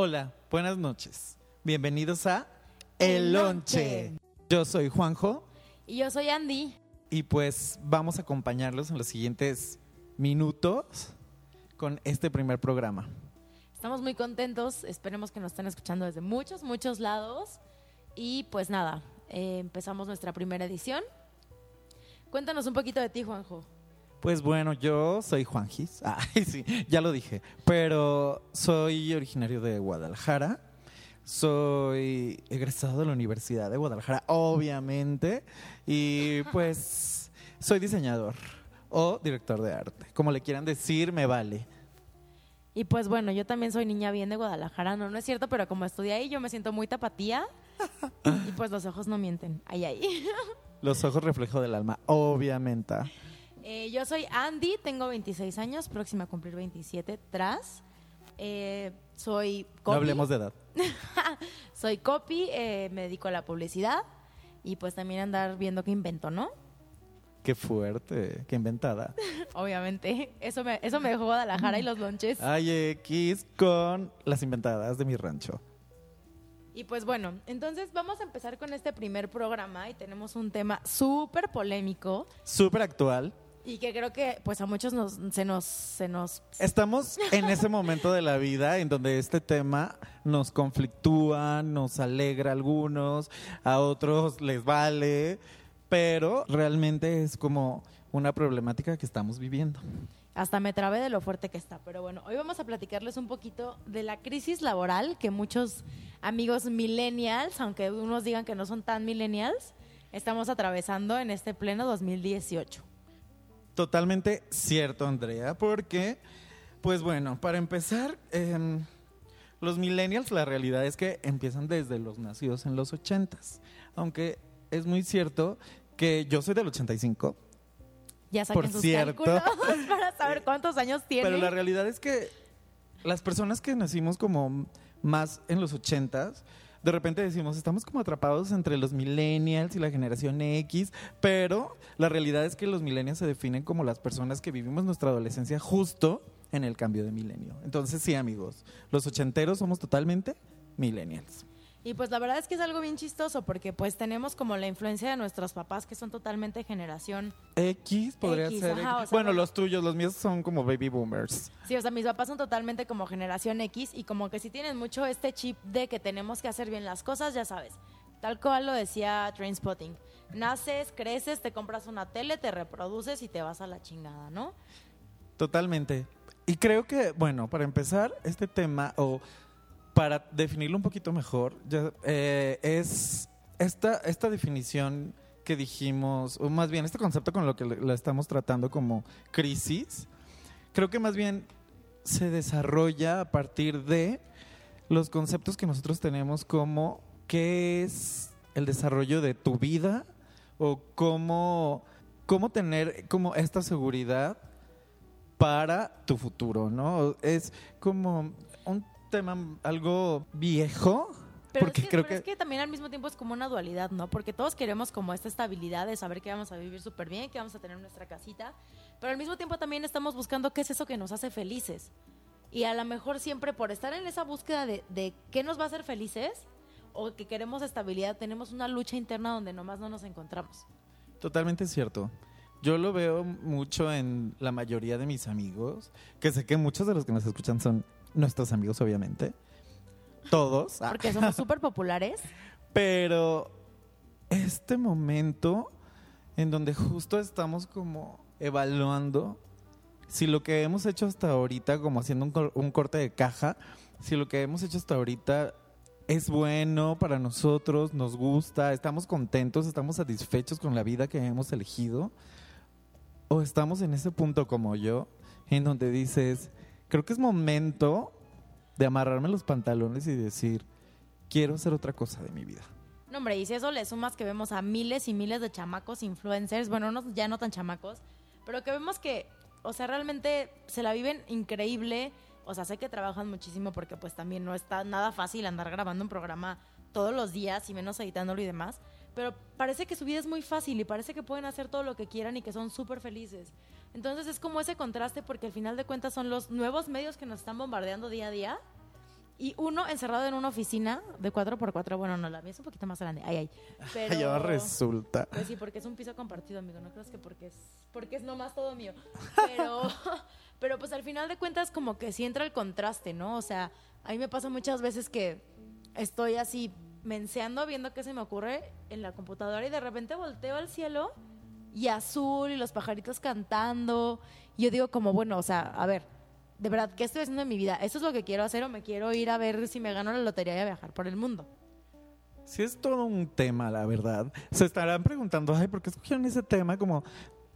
Hola, buenas noches. Bienvenidos a El Lonche. Yo soy Juanjo Y yo soy Andy. y pues vamos a acompañarlos en los siguientes minutos con este primer programa. Estamos muy contentos. Esperemos que nos estén escuchando desde muchos, muchos lados. Y pues nada, eh, empezamos nuestra primera edición. Cuéntanos un poquito de ti, Juanjo. Pues bueno, yo soy Juanjis. Ay, sí, ya lo dije. Pero soy originario de Guadalajara. Soy egresado de la Universidad de Guadalajara, obviamente. Y pues soy diseñador o director de arte. Como le quieran decir, me vale. Y pues bueno, yo también soy niña bien de Guadalajara. No, no es cierto, pero como estudié ahí, yo me siento muy tapatía. y pues los ojos no mienten. Ay, ay. Los ojos reflejo del alma, obviamente. Eh, yo soy Andy, tengo 26 años, próxima a cumplir 27 tras. Eh, soy No copy. hablemos de edad. Soy copy, eh, me dedico a la publicidad y pues también andar viendo qué invento, ¿no? Qué fuerte, qué inventada. Obviamente, eso me, eso me dejó Guadalajara y los lonches. Ay, X con las inventadas de mi rancho. Y pues bueno, entonces vamos a empezar con este primer programa y tenemos un tema súper polémico Súper actual. Y que creo que pues a muchos nos, se nos... Se nos Estamos en ese momento de la vida en donde este tema nos conflictúa, nos alegra a algunos, a otros les vale, pero realmente es como una problemática que estamos viviendo. hasta me trabé de lo fuerte que está. Pero bueno, hoy vamos a platicarles un poquito de la crisis laboral que muchos amigos millennials, aunque unos digan que no son tan millennials, estamos atravesando en este pleno 2018. Totalmente cierto, Andrea, porque, pues bueno, para empezar, em, los millennials, la realidad es que empiezan desde los nacidos en los ochentas, aunque es muy cierto que yo soy del 85, Ya saquen Por sus cierto. cálculos para saber cuántos años tiene. pero la realidad es que las personas que nacimos como más en los ochentas, de repente decimos, estamos como atrapados entre los millennials y la generación X, pero la realidad es que los millennials se definen como las personas que vivimos nuestra adolescencia justo en el cambio de milenio. Entonces sí, amigos, los ochenteros somos totalmente millennials. Y pues la verdad es que es algo bien chistoso porque pues tenemos como la influencia de nuestros papás que son totalmente generación. X podría X, ser. ajá, X. o sea, bueno, bueno. los tuyos, los míos son como baby boomers. Sí, o sea, mis papás son totalmente como generación X y como que sí tienen mucho este chip de que tenemos que hacer bien las cosas, ya sabes. Tal cual lo decía Trainspotting. Naces, creces, te compras una tele, te reproduces y te vas a la chingada, ¿no? Totalmente. Y creo que, bueno, para empezar, este tema, o para definirlo un poquito mejor, eh, es esta, esta definición que dijimos, o más bien este concepto con lo que lo estamos tratando como crisis, creo que más bien se desarrolla a partir de los conceptos que nosotros tenemos como qué es el desarrollo de tu vida o cómo, cómo tener como esta seguridad para tu futuro, ¿no? Es como un tema algo viejo, Pero, porque es, que, creo pero que, es que también al mismo tiempo es como una dualidad, ¿no? Porque todos queremos como esta estabilidad de saber que vamos a vivir súper bien, que vamos a tener nuestra casita, pero al mismo tiempo también estamos buscando qué es eso que nos hace felices. Y a lo mejor siempre por estar en esa búsqueda de, de qué nos va a hacer felices o que queremos estabilidad, tenemos una lucha interna donde nomás no nos encontramos. totalmente cierto. Yo lo veo mucho en la mayoría de mis amigos, que sé que muchos de los que nos escuchan son nuestros amigos, obviamente. Todos. ah, Porque somos súper populares. Pero este momento en donde justo estamos como evaluando si lo que hemos hecho hasta ahorita, como haciendo un, cor- un corte de caja, si lo que hemos hecho hasta ahorita es bueno para nosotros, nos gusta, estamos contentos, estamos satisfechos con la vida que hemos elegido, o estamos en ese punto como yo, en donde dices, creo que es momento de amarrarme los pantalones y decir, quiero hacer otra cosa de mi vida. No, hombre, y si eso le sumas que vemos a miles y miles de chamacos influencers, bueno, no, ya no tan chamacos, pero que vemos que, o sea, realmente se la viven increíble. O sea, sé que trabajan muchísimo porque pues también no está nada fácil andar grabando un programa todos los días y menos editándolo y demás. Pero parece que su vida es muy fácil y parece que pueden hacer todo lo que quieran y que son súper felices. Entonces es como ese contraste porque al final de cuentas son los nuevos medios que nos están bombardeando día a día Y uno encerrado en una oficina de 4x4. Bueno, no, la mía es un poquito más grande. Ay, ay. Pero, ahora resulta. Pues sí, porque es un piso compartido, amigo. No creas que porque es, porque es nomás todo mío. Pero, pero pues al final de cuentas como que sí entra el contraste, ¿no? O sea, a mí me pasa muchas veces que estoy así menseando, viendo qué se me ocurre en la computadora y de repente volteo al cielo y azul y los pajaritos cantando. Y yo digo como, bueno, o sea, a ver, de verdad, ¿qué estoy haciendo en mi vida? ¿Esto es lo que quiero hacer o me quiero ir a ver si me gano la lotería y a viajar por el mundo? Sí, es todo un tema, la verdad. Se estarán preguntando, ay, ¿por qué escogieron ese tema como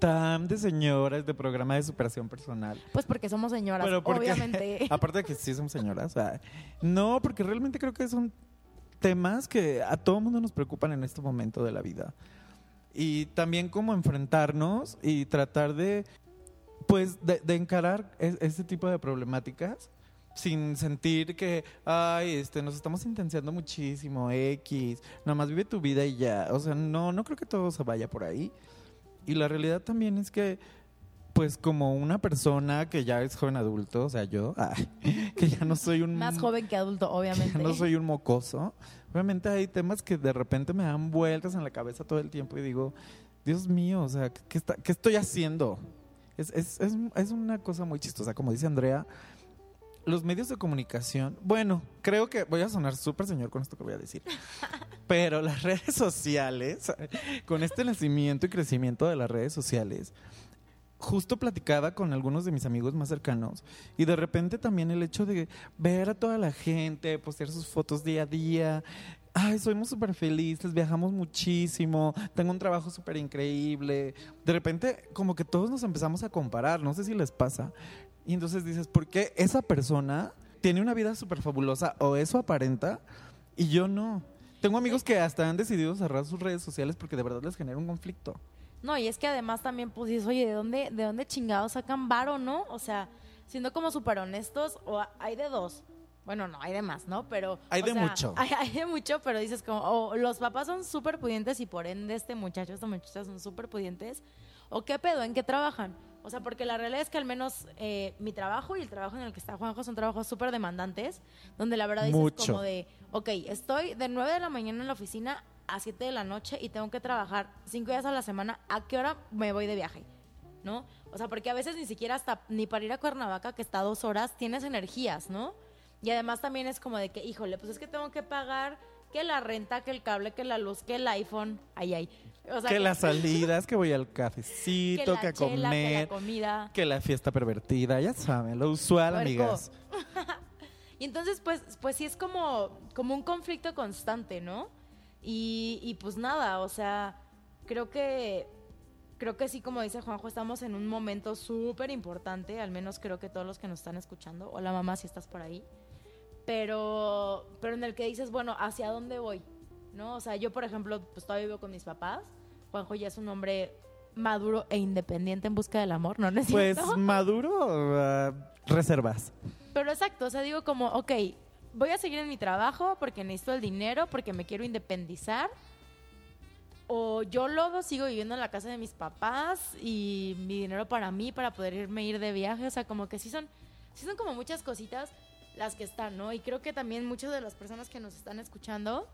tan de señoras de programa de superación personal? Pues porque somos señoras, Pero porque- obviamente. Aparte de que sí somos señoras. o sea, no, porque realmente creo que son temas que a todo mundo nos preocupan en este momento de la vida. Y también cómo enfrentarnos y tratar de, pues, de, de encarar es- este tipo de problemáticas sin sentir que, ay, este, nos estamos intensiando muchísimo, X, nada más vive tu vida y ya. O sea, no, no creo que todo se vaya por ahí. Y la realidad también es que, pues como una persona que ya es joven adulto, o sea, yo, que ya no soy un... Más joven que adulto, que obviamente. ya no soy un mocoso. Obviamente hay temas que de repente me dan vueltas en la cabeza todo el tiempo y digo, Dios mío, o sea, ¿qué, está- qué estoy haciendo? Es, es, es, es una cosa muy chistosa, como dice Andrea. Los medios de comunicación, bueno, creo que voy a sonar súper señor con esto que voy a decir, pero las redes sociales, con este nacimiento y crecimiento de las redes sociales, justo platicaba con algunos de mis amigos más cercanos y de repente también el hecho de ver a toda la gente, postear sus fotos día a día. Ay, somos súper felices, viajamos muchísimo, tengo un trabajo súper increíble. De repente, como que todos nos empezamos a comparar, no sé si les pasa. Y entonces dices, ¿por qué esa persona tiene una vida súper fabulosa o eso aparenta y yo no? Tengo amigos que hasta han decidido cerrar sus redes sociales porque de verdad les genera un conflicto. No, y es que además también pues dices, oye, ¿de dónde, de dónde chingados sacan varo, no? O sea, siendo como súper honestos, o hay de dos. Bueno, no, hay de más, ¿no? Pero. Hay o de sea, mucho. Hay, hay de mucho, pero dices como, o los papás son súper pudientes y por ende este muchacho, esta muchacha son súper pudientes. ¿O qué pedo? ¿En qué trabajan? O sea, porque la realidad es que al menos eh, mi trabajo y el trabajo en el que está Juanjo son trabajos súper demandantes, donde la verdad dices Mucho. como de, ok, estoy de 9 de la mañana en la oficina a 7 de la noche y tengo que trabajar 5 días a la semana, ¿a qué hora me voy de viaje? ¿No? O sea, porque a veces ni siquiera hasta, ni para ir a Cuernavaca, que está a dos horas, tienes energías, ¿no? Y además también es como de que, híjole, pues es que tengo que pagar que la renta, que el cable, que la luz, que el iPhone, ay, ay. O sea, que las salidas, que voy al cafecito, que, la a chela, que la comer, comida. que la fiesta pervertida, ya saben, lo usual, Puerco. amigas. Y entonces, pues, pues sí es como, como un conflicto constante, ¿no? Y, y pues nada, o sea, creo que, creo que sí, como dice Juanjo, estamos en un momento súper importante, al menos creo que todos los que nos están escuchando, hola mamá si estás por ahí, pero, pero en el que dices, bueno, ¿hacia dónde voy? ¿No? O sea, yo, por ejemplo, pues todavía vivo con mis papás, Juanjo ya es un hombre maduro e independiente en busca del amor, ¿no? ¿No es Pues cierto? maduro, ah, reservas. Pero exacto, o sea, digo como, ok, voy a seguir en mi trabajo porque necesito el dinero, porque me quiero independizar. O yo luego sigo viviendo en la casa de mis papás y mi dinero para mí, para poder irme ir de viaje. O sea, como que sí son, sí son como muchas cositas las que están, ¿no? Y creo que también muchas de las personas que nos están escuchando,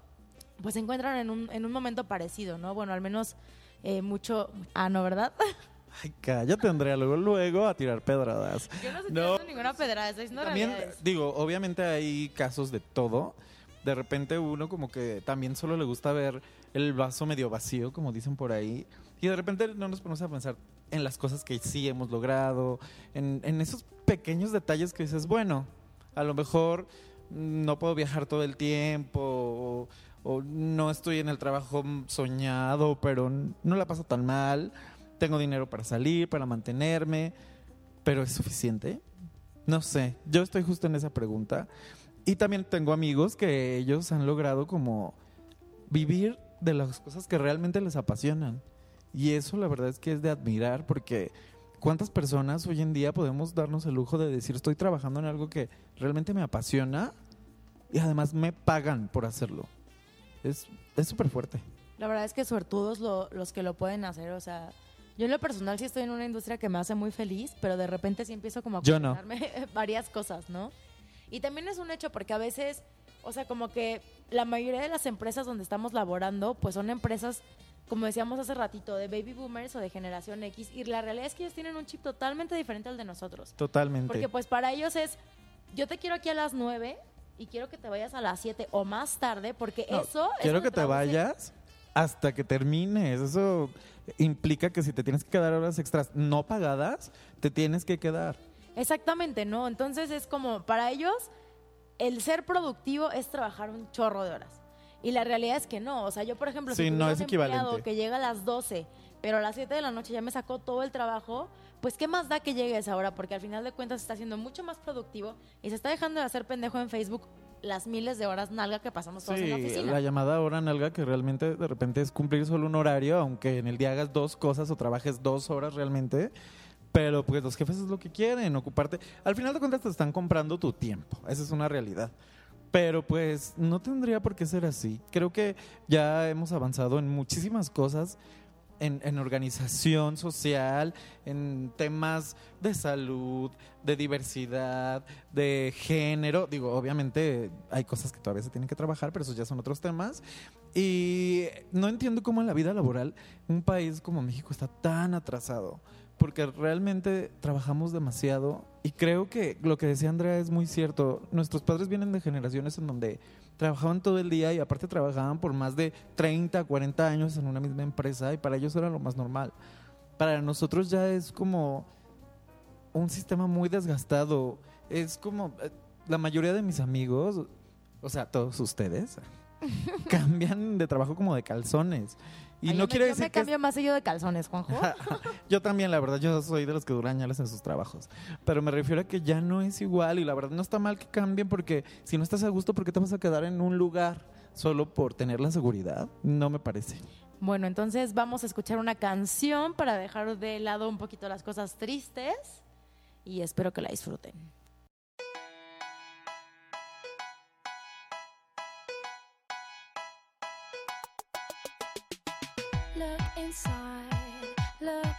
pues se encuentran en un, en un momento parecido, ¿no? Bueno, al menos eh, mucho... Ah, ¿no, verdad? Ay, cállate, Andrea, luego, luego a tirar pedradas. Yo no estoy No. tirando ninguna pedrada, estoy diciendo También, realidades. digo, obviamente hay casos de todo. De repente uno como que también solo le gusta ver el vaso medio vacío, como dicen por ahí. Y de repente no nos ponemos a pensar en las cosas que sí hemos logrado, en, en esos pequeños detalles que dices, bueno, a lo mejor no puedo viajar todo el tiempo, o, no estoy en el trabajo soñado, pero no la paso tan mal. Tengo dinero para salir, para mantenerme, pero ¿es suficiente? No sé, yo estoy justo en esa pregunta. Y también tengo amigos que ellos han logrado como vivir de las cosas que realmente les apasionan. Y eso la verdad es que es de admirar porque cuántas personas hoy en día podemos darnos el lujo de decir estoy trabajando en algo que realmente me apasiona y además me pagan por hacerlo. Es es súper fuerte. La verdad es que suertudos lo- los que lo pueden hacer, o sea, yo en lo personal sí estoy en una industria que me hace muy feliz, pero de repente sí empiezo como a no. cuestionarme varias cosas, ¿no? Y también es un hecho porque a veces, o sea, como que la mayoría de las empresas donde estamos laborando, pues son empresas, como decíamos hace ratito, de baby boomers o de generación X. Y la realidad es que ellos tienen un chip totalmente diferente al de nosotros. Totalmente. Porque pues para ellos es, yo te quiero aquí a las 9 y quiero que te vayas a las 7 o más tarde, porque No, eso... quiero eso que te vayas hasta que termines. Eso implica que si te tienes que quedar horas extras no pagadas, te tienes que quedar. Exactamente, ¿no? Entonces es como, para ellos, el ser productivo es trabajar un chorro de horas. Y la realidad es que no. O sea, yo, por ejemplo, Sí, si no es un empleado equivalente. que llega a las 12, pero a las 7 de la noche ya me sacó todo el trabajo, pues qué más da que llegue a esa hora, porque al final de cuentas está siendo mucho más productivo y se está dejando de hacer pendejo en Facebook las miles de horas nalga que pasamos todos en la Sí, oficina. la llamada hora nalga que realmente de repente es cumplir solo un horario, aunque en el día hagas dos cosas o trabajes dos horas realmente. Pero pues los jefes es lo que quieren, ocuparte. Al final de cuentas te están comprando tu tiempo, esa es una realidad. Pero pues no tendría por qué ser así. Creo que ya hemos avanzado en muchísimas cosas, en, organización social, en temas de salud, de diversidad, de género. Digo, obviamente hay cosas que todavía se tienen que trabajar, pero esos ya son otros temas. Y no entiendo cómo en la vida laboral un país como México está tan atrasado, porque realmente trabajamos demasiado y creo que lo que decía Andrea es muy cierto. Nuestros padres vienen de generaciones en donde trabajaban todo el día y aparte trabajaban por más de 30, 40 años en una misma empresa y para ellos era lo más normal. Para nosotros ya es como un sistema muy desgastado. Es como eh, la mayoría de mis amigos, o sea, todos ustedes, cambian de trabajo como de calzones. Y Ay, no yo me- quiere yo decir me que es- cambio más seguido de calzones, Juanjo. yo también, la verdad, yo soy de los que duran años en sus trabajos. Pero me refiero a que ya no es igual y la verdad no está mal que cambien porque si no estás a gusto, ¿por qué te vas a quedar en un lugar solo por tener la seguridad? No me parece. Bueno, entonces vamos a escuchar una canción para dejar de lado un poquito las cosas tristes y espero que la disfruten.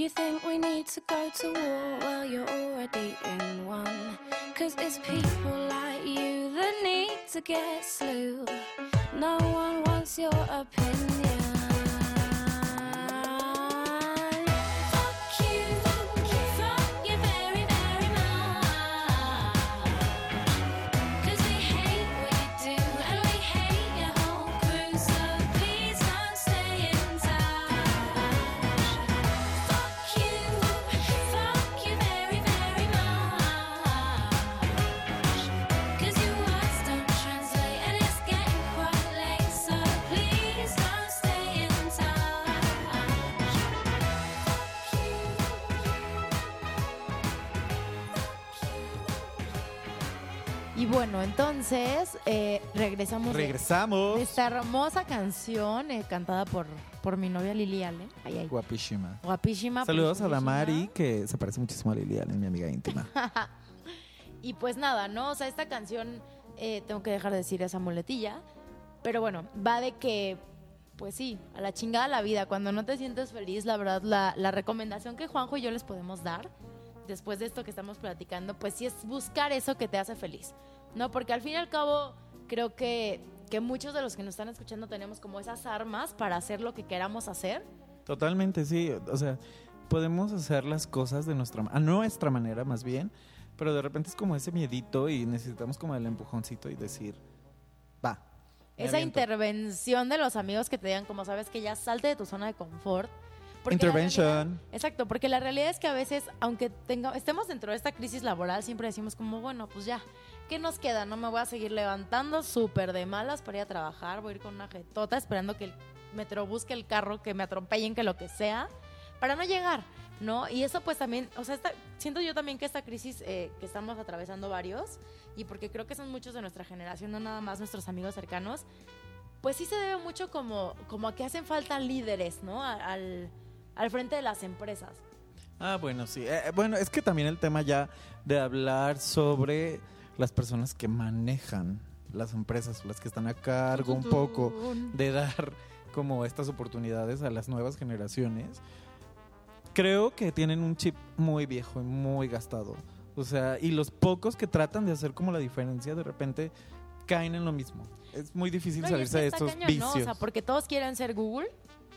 You think we need to go to war. Well, you're already in one. Cause it's people like you that need to get slew. No one wants your opinion. Bueno, entonces eh, regresamos Regresamos. de esta hermosa canción eh, cantada por, por mi novia Lili Allen. Ay, ay. Guapísima. Guapísima. Saludos a preciosísima. Damari, que se parece muchísimo a Lilian, es mi amiga íntima. Y pues nada, ¿no? O sea, esta canción, eh, tengo que dejar de decir esa muletilla, pero bueno, va de que, pues sí, a la chingada la vida, cuando no te sientes feliz, la verdad, la, la recomendación que Juanjo y yo les podemos dar, después de esto que estamos platicando, pues sí es buscar eso que te hace feliz, ¿no? Porque al fin y al cabo, creo que, que muchos de los que nos están escuchando tenemos como esas armas para hacer lo que queramos hacer. Totalmente, sí. O sea, podemos hacer las cosas de nuestra, a nuestra manera más bien, pero de repente es como ese miedito y necesitamos como el empujoncito y decir, va. Esa aviento". intervención de los amigos que te digan, como sabes, que ya salte de tu zona de confort. Intervention. realidad- exacto, porque la realidad es que a veces, aunque tenga, estemos dentro de esta crisis laboral, siempre decimos como, bueno, pues ya, ¿qué nos queda? No me voy a seguir levantando súper de malas para ir a trabajar, voy a ir con una jetota esperando que el metro busque el carro, que me atropellen, que lo que sea, para no llegar, ¿no? Y eso pues también, o sea, siento yo también que esta crisis eh, que estamos atravesando varios, y porque creo que son muchos de nuestra generación, no nada más nuestros amigos cercanos, pues sí se debe mucho como, como a que hacen falta líderes, ¿no? Al, al frente de las empresas. Ah, bueno, sí. Eh, bueno, es que también el tema ya de hablar sobre las personas que manejan las empresas, las que están a cargo un poco de dar como estas oportunidades a las nuevas generaciones, creo que tienen un chip muy viejo y muy gastado. O sea, y los pocos que tratan de hacer como la diferencia de repente caen en lo mismo. Es muy difícil No, salirse de estos vicios. ¿no? O sea, porque todos quieren ser Google,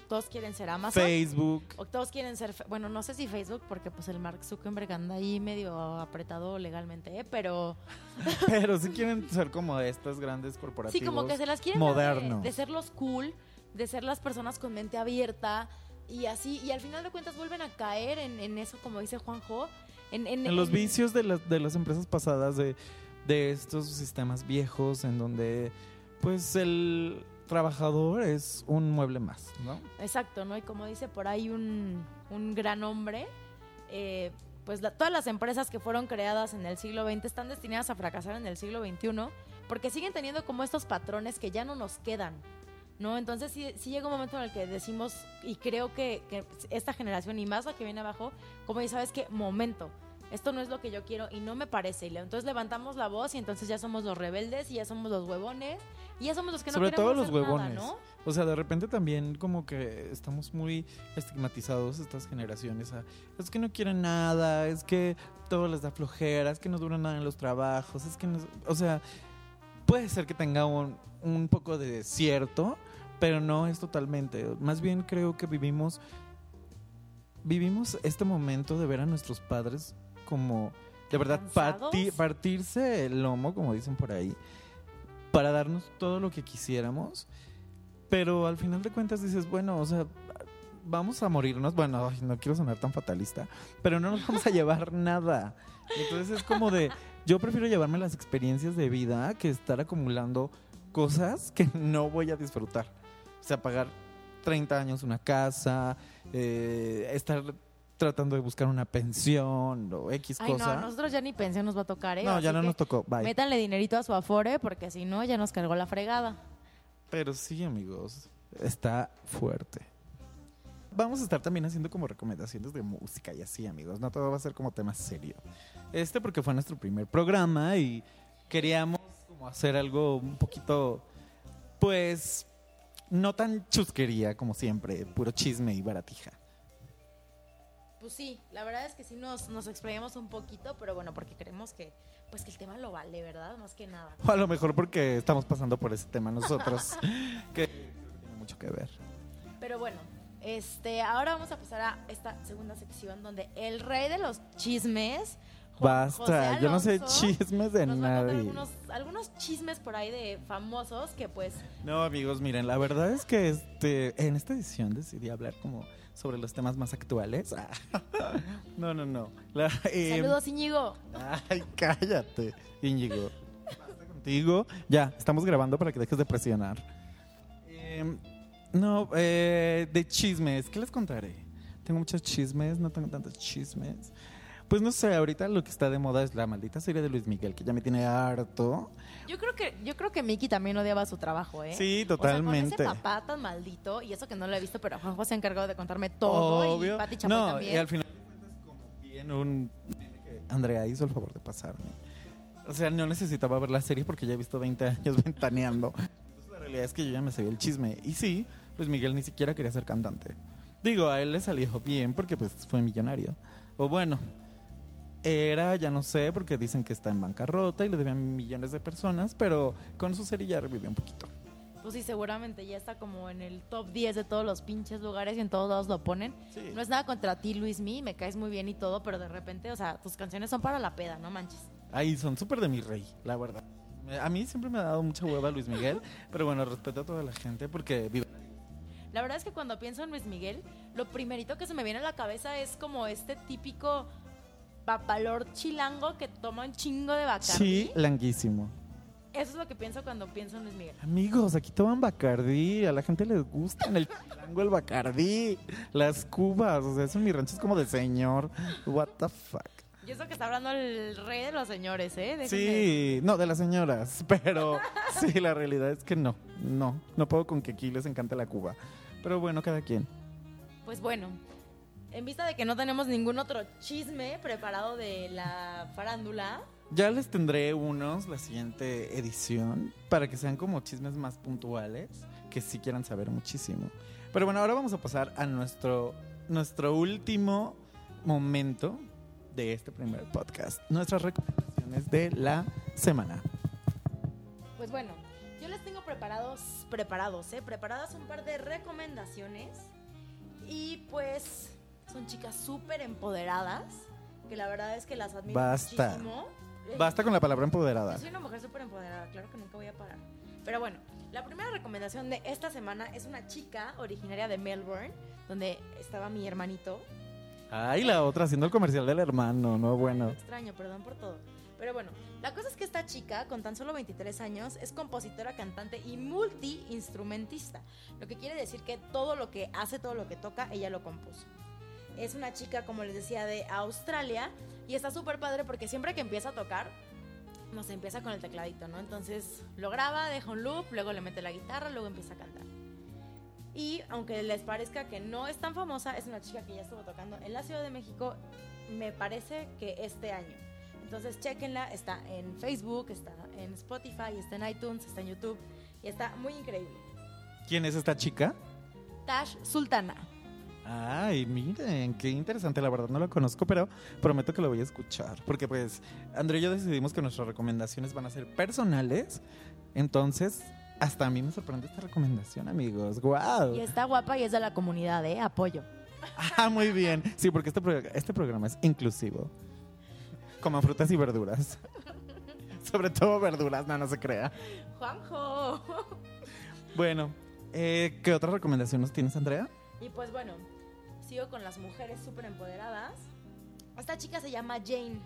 todos quieren ser Amazon. Facebook. O todos quieren ser, bueno, no sé si Facebook, porque pues el Mark Zuckerberg anda ahí medio apretado legalmente, ¿eh? pero Pero sí quieren ser como estas grandes corporativos. sí, como que se las quieren dar de-. De, ser los cool, de ser las personas con mente abierta y así, y al final de cuentas vuelven a caer en, en eso, como dice Juanjo, en, en, en los vicios de las, de las empresas pasadas, de, de estos sistemas viejos en donde pues el trabajador es un mueble más, ¿no? Exacto, ¿no? Y como dice por ahí un, un gran hombre, eh, pues la- todas las empresas que fueron creadas en el siglo XX están destinadas a fracasar en el siglo XXI porque siguen teniendo como estos patrones que ya no nos quedan, ¿no? Entonces sí, sí llega un momento en el que decimos, y creo que, que esta generación y más la que viene abajo, como dice, ¿sabes qué? Momento. Esto no es lo que yo quiero y no me parece. Y entonces levantamos la voz y entonces ya somos los rebeldes y ya somos los huevones y ya somos los que no Sobre queremos todo los hacer nada, huevones. ¿no? O sea, de repente también como que estamos muy estigmatizados estas generaciones. a, es que no quieren nada, es que todo les da flojera, es que no duran nada en los trabajos, es que no... O sea, puede ser que tenga un, un poco de cierto, pero no es totalmente. Más bien creo que vivimos... Vivimos este momento de ver a nuestros padres como... De verdad, partirse el lomo, como dicen por ahí, para darnos todo lo que quisiéramos. Pero al final de cuentas dices, bueno, o sea, vamos a morirnos. Bueno, ay, no quiero sonar tan fatalista, pero no nos vamos a llevar nada. Entonces es como de, yo prefiero llevarme las experiencias de vida que estar acumulando cosas que no voy a disfrutar. O sea, pagar 30 años una casa, eh, estar tratando de buscar una pensión o X Ay, cosa. no, nosotros ya ni pensión nos va a tocar, ¿eh? No, ya no que nos tocó. Bye. Métanle dinerito a su afore porque si no, ya nos cargó la fregada. Pero sí, amigos, está fuerte. Vamos a estar también haciendo como recomendaciones de música y así, amigos. No todo va a ser como tema serio. Este porque fue nuestro primer programa y queríamos como hacer algo un poquito, pues, no tan chusquería como siempre, puro chisme y baratija. Pues sí, la verdad es que sí nos, nos explayamos un poquito, pero bueno, porque creemos que pues que el tema lo vale, ¿verdad? Más que nada. O a lo mejor porque estamos pasando por ese tema nosotros, que tiene mucho que ver. Pero bueno, este, ahora vamos a pasar a esta segunda sección donde el rey de los chismes, José Basta, yo no sé chismes de nos va a contar nadie. algunos, algunos chismes por ahí de famosos que pues No, amigos, miren, la verdad es que este en esta edición decidí hablar como sobre los temas más actuales. no, no, no. La- eh, saludos Íñigo. Ay, cállate, Íñigo. Basta contigo. Ya, estamos grabando para que dejes de presionar. Em, no, eh, de chismes, ¿qué les contaré? Tengo muchos chismes, no tengo tantos chismes. Pues no sé, ahorita lo que está de moda es la maldita serie de Luis Miguel, que ya me tiene harto. Yo creo que yo creo que Miki también odiaba su trabajo, ¿eh? Sí, O sea, totalmente. con ese papá tan maldito, y eso que no lo he visto, pero Juanjo se ha encargado de contarme todo. Obvio. Y Pati Chapoy no, también. y al final como bien un Andrea hizo el favor de pasarme. O sea, no necesitaba ver la serie porque ya he visto 20 años ventaneando. Entonces, la realidad es que yo ya me sabía el chisme. Y sí, Luis Miguel ni siquiera quería ser cantante. Digo, a él le salió bien porque pues fue millonario. O bueno, era, ya no sé, porque dicen que está en bancarrota y le debían millones de personas, pero con su serie ya revivió un poquito. Pues sí, seguramente ya está como en el top 10 de todos los pinches lugares y en todos lados lo ponen. Sí. No es nada contra ti, Luis Mi, me caes muy bien y todo, pero de repente, o sea, tus canciones son para la peda, no manches. Ahí son súper de mi rey, la verdad. Me- A mí siempre me ha dado mucha hueva Luis Miguel, pero bueno, respeto a toda la gente porque vive. La verdad es que cuando pienso en Luis Miguel, lo primerito que se me viene a la cabeza es como este típico papalor chilango que toma un chingo de Bacardi. Sí, languísimo. Eso es lo que pienso cuando pienso en Luis Miguel. Amigos, aquí toman Bacardí, a la gente les gusta en el chilango el Bacardí, las cubas, o sea, eso en mi rancho es como de señor. What the fuck. Y eso que está hablando el rey de los señores, ¿eh? Déjenme- Sí, no, de las señoras, pero sí, la realidad es que no, no, no puedo con que aquí les encante la cuba. Pero bueno, cada quien. Pues bueno, en vista de que no tenemos ningún otro chisme preparado de la farándula, Ya les tendré unos la siguiente edición para que sean como chismes más puntuales, que sí quieran saber muchísimo. Pero bueno, ahora vamos a pasar a nuestro, nuestro último momento de este primer podcast. Nuestras recomendaciones de la semana. pues bueno, yo les tengo preparados, preparados, ¿eh? Preparadas un par de recomendaciones. Y pues son chicas súper empoderadas, que la verdad es que las admiro Basta. muchísimo. Basta con la palabra empoderada. Yo soy una mujer súper empoderada, claro que nunca voy a parar. Pero bueno, la primera recomendación de esta semana es una chica originaria de Melbourne, donde estaba mi hermanito. Ay, la otra haciendo el comercial del hermano, no bueno. Extraño, perdón por todo. Pero bueno, la cosa es que esta chica, con tan solo 23 años, es compositora, cantante y multi-instrumentista. Lo que quiere decir que todo lo que hace, todo lo que toca, ella lo compuso. Es una chica, como les decía, de Australia y está súper padre porque siempre que empieza a tocar, nos empieza con el tecladito, ¿no? Entonces lo graba, deja un loop, luego le mete la guitarra, luego empieza a cantar. Y aunque les parezca que no es tan famosa, es una chica que ya estuvo tocando en la Ciudad de México, me parece que este año. Entonces, chequenla, está en Facebook, está en Spotify, está en iTunes, está en YouTube y está muy increíble. ¿Quién es esta chica? Tash Sultana. Ay, miren, qué interesante, la verdad no la conozco, pero prometo que lo voy a escuchar, porque pues André y yo decidimos que nuestras recomendaciones van a ser personales, entonces hasta a mí me sorprende esta recomendación, amigos, wow. Y está guapa y es de la comunidad, ¿eh? Apoyo. Ah, muy bien, sí, porque este, pro- este programa es inclusivo, como frutas y verduras, sobre todo verduras, no, no se crea. ¡Juanjo! Bueno, eh, ¿qué otra recomendación nos tienes, Andrea? Y pues bueno, con las mujeres súper empoderadas. Esta chica se llama Jane.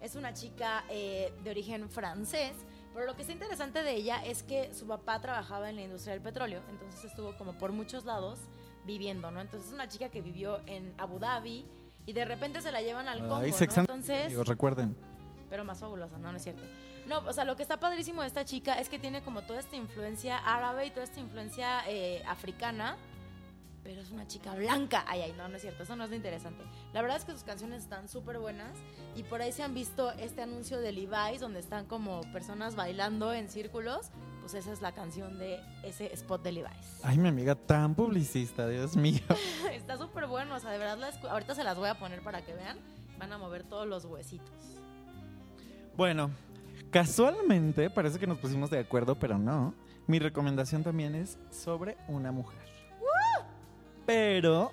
Es una chica eh, de origen francés, pero lo que es interesante de ella es que su papá trabajaba en la industria del petróleo, entonces estuvo como por muchos lados viviendo, ¿no? Entonces es una chica que vivió en Abu Dhabi y de repente se la llevan al Congo, ¿no? Entonces, amigos, recuerden. pero más fabulosa, no, no es cierto. No, o sea, lo que está padrísimo de esta chica es que tiene como toda esta influencia árabe y toda esta influencia eh, africana, pero es una chica blanca. Ay, ay, no, no es cierto, eso no es lo interesante. La verdad es que sus canciones están súper buenas y por ahí se han visto este anuncio de Levi's donde están como personas bailando en círculos, pues esa es la canción de ese spot de Levi's. Ay, mi amiga tan publicista, Dios mío. Está súper bueno, o sea, de verdad, la escu- ahorita se las voy a poner para que vean, van a mover todos los huesitos. Bueno, casualmente parece que nos pusimos de acuerdo, pero no. Mi recomendación también es sobre una mujer. Pero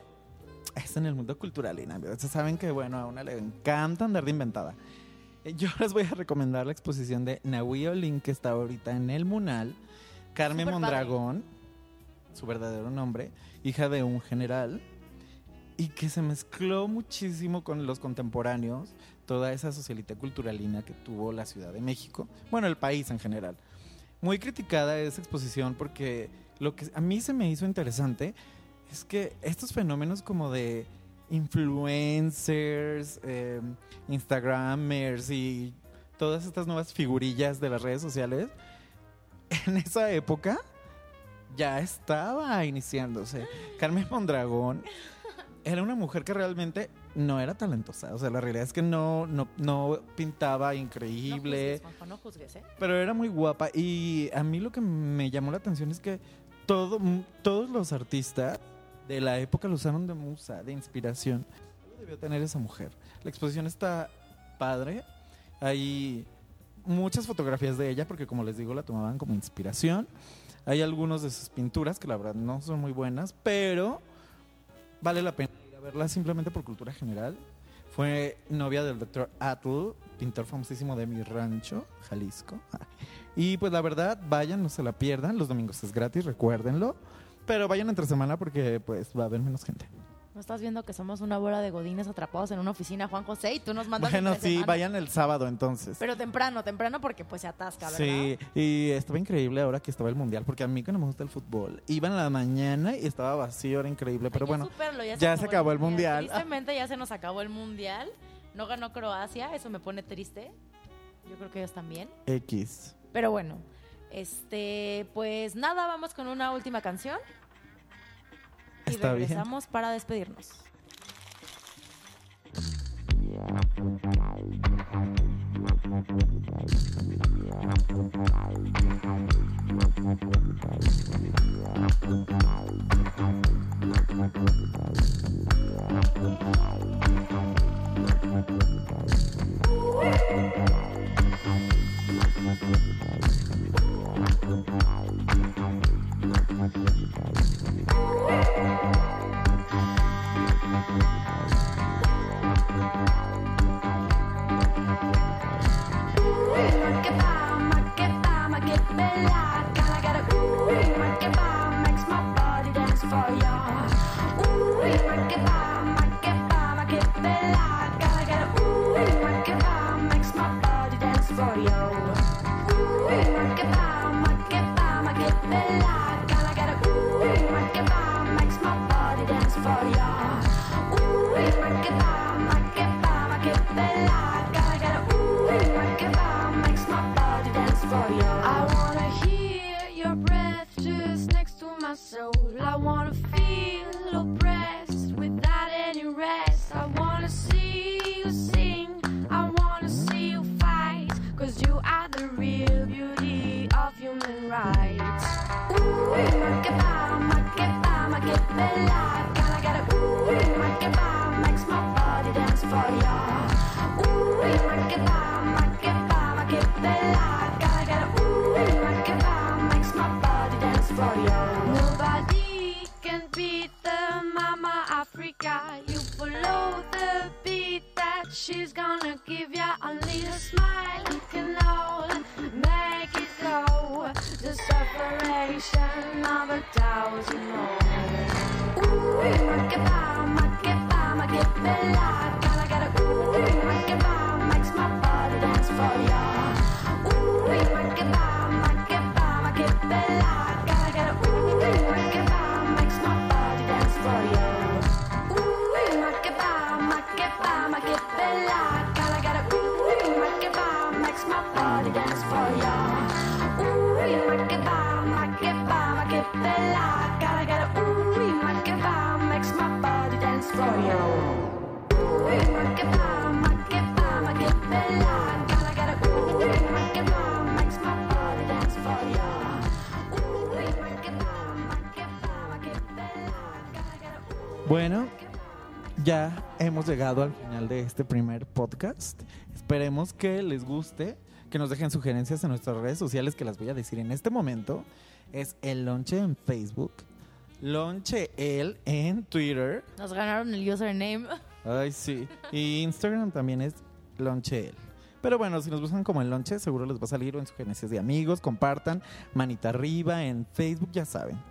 es en el mundo cultural, y Ustedes saben que, bueno, a una le encanta andar de inventada. Eh, Yo les voy a recomendar la exposición de Nahui Olin, que está ahorita en el Munal. Carmen padre. Mondragón, su verdadero nombre, hija de un general, y que se mezcló muchísimo con los contemporáneos, toda esa socialita culturalina que tuvo la Ciudad de México, bueno, el país en general. Muy criticada esa exposición porque lo que a mí se me hizo interesante es que estos fenómenos como de influencers, eh, Instagramers y todas estas nuevas figurillas de las redes sociales, en esa época ya estaba iniciándose. Carmen Mondragón era una mujer que realmente no era talentosa. O sea, la realidad es que no, no, no pintaba No increíble. juzgues, Juanjo, no juzgues, ¿eh? Pero era muy guapa y a mí lo que me llamó la atención es que todo, todos los artistas de la época lo usaron de musa, de inspiración. Algo debió tener esa mujer. La exposición está padre. Hay muchas fotografías de ella porque como les digo la tomaban como inspiración. Hay algunos de sus pinturas que la verdad no son muy buenas, pero vale la pena ir a verla simplemente por cultura general. Fue novia del doctor Atl, pintor famosísimo de mi rancho, Jalisco. Y pues la verdad, vayan, no se la pierdan. Los domingos es gratis, recuérdenlo. Pero vayan entre semana porque pues va a haber menos gente. ¿No estás viendo que somos una bola de godines atrapados en una oficina, Juan José? Y tú nos mandas Bueno, entre sí, semana? vayan el sábado entonces. Pero temprano, temprano porque pues se atasca, ¿verdad? Sí, y estaba increíble ahora que estaba el mundial, porque a mí que no me gusta el fútbol, iba en la mañana y estaba vacío, era increíble, pero que bueno, superarlo, ya se acabó el mundial. Tristemente ya se nos acabó el mundial. No ganó Croacia, eso me pone triste. Yo creo que ellos también. X. Pero bueno, este, pues nada, vamos con una última canción. Y Está bien. regresamos para despedirnos. Woo! Bella. Ya hemos llegado al final de este primer podcast. Esperemos que les guste, que nos dejen sugerencias en nuestras redes sociales que las voy a decir en este momento. Es el Lonche en Facebook, Lonche El en Twitter. Nos ganaron el username. Ay, sí. Y Instagram también es Lonche El. Pero bueno, si nos buscan como el Lonche, seguro les va a salir o en sugerencias de amigos. Compartan, manita arriba en Facebook, ya saben.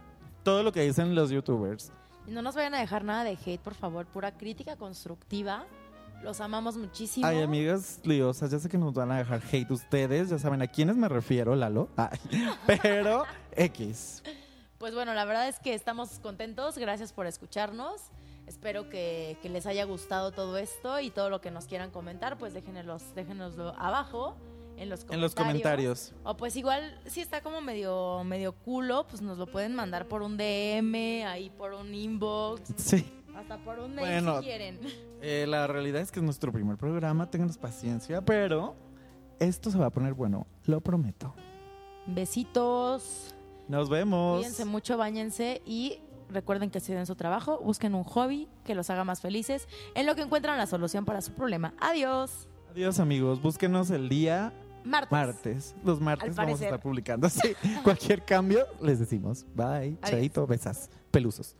Todo lo que dicen los youtubers. Y no nos vayan a dejar nada de hate, por favor. Pura crítica constructiva. Los amamos muchísimo. Ay, amigas liosas, ya sé que nos van a dejar hate ustedes, ya saben a quiénes me refiero, Lalo. Ay, pero X. Pues bueno, la verdad es que estamos contentos. Gracias por escucharnos. Espero que, que les haya gustado todo esto y todo lo que nos quieran comentar, pues déjenos, déjenoslo abajo en los comentarios. En los comentarios. O pues igual, si está como medio, medio culo, pues nos lo pueden mandar por un DM, ahí por un inbox, Sí. hasta por un mail Bueno. si quieren. Eh, la realidad es que es nuestro primer programa, ténganos paciencia, pero esto se va a poner bueno, lo prometo. Besitos. Nos vemos. Cuídense mucho, bañense y recuerden que si den su trabajo, busquen un hobby que los haga más felices, en lo que encuentran la solución para su problema. Adiós. Adiós amigos, búsquenos el día Martes. martes. Los martes Al vamos a estar publicando. Sí, cualquier cambio les decimos. Bye, Adiós. chaito, besas, pelusos.